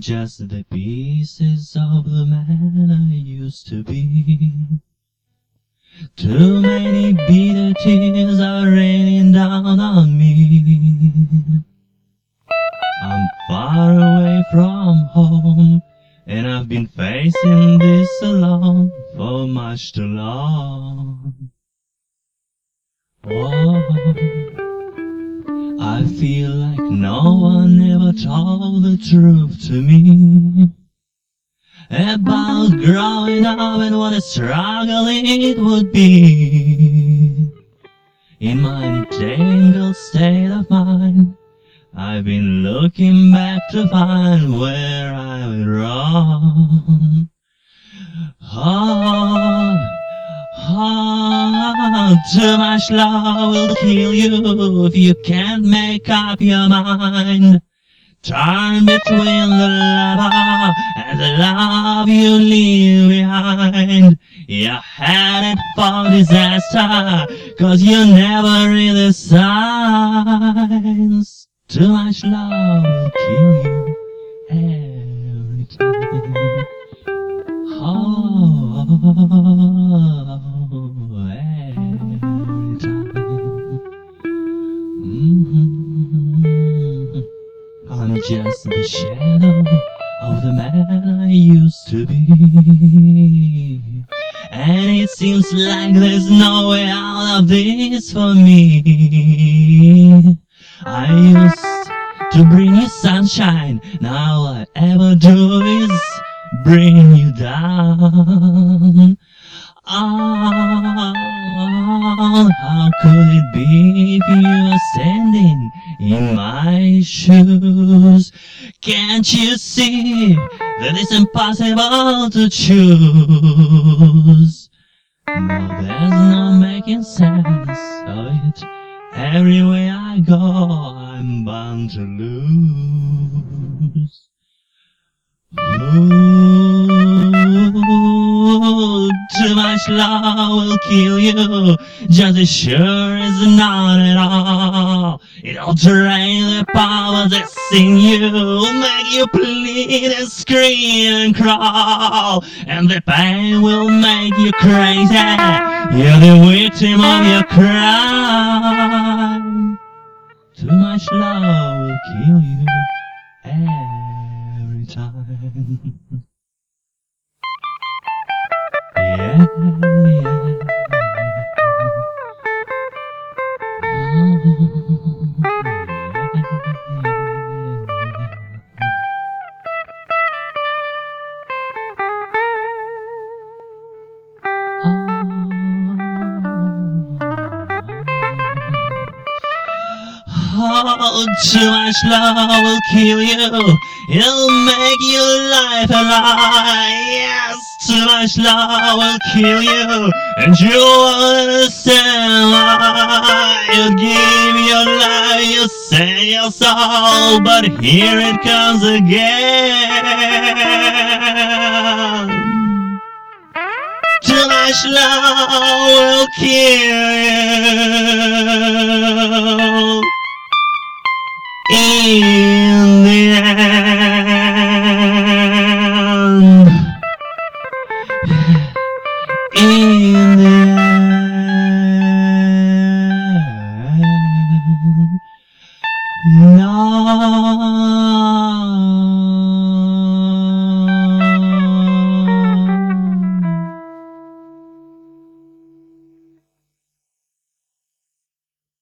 Just the pieces of the man I used to be. Too many bitter tears are raining down on me. I'm far away from home, and I've been facing this alone for much too long. Whoa. I feel like no one ever told the truth to me about growing up and what a struggle it would be. In my entangled state of mind, I've been looking back to find where I went wrong. Oh, oh, too much love will kill you if you can't make up your mind. Turn between the lover and the love you leave behind. You're headed for disaster, cause you never read the signs. Too much love will kill you every time. Oh, Just the shadow of the man I used to be. And it seems like there's no way out of this for me. I used to bring you sunshine, now all I ever do is bring you down. Oh, how could it be if you were standing in my shoes? Can't you see that it's impossible to choose? No, there's no making sense of it. Everywhere I go, I'm bound to lose. Ooh, much love will kill you, just as sure as not at all. It'll drain the power that's in you, make you bleed and scream and crawl, and the pain will make you crazy. You're the victim of your crime. Too much love will kill you every time. Oh, too much love will kill you. It'll make your life a lie. Yes, too much love will kill you. And you won't understand why. You give your life, you sell your soul. But here it comes again. Too much love will kill you.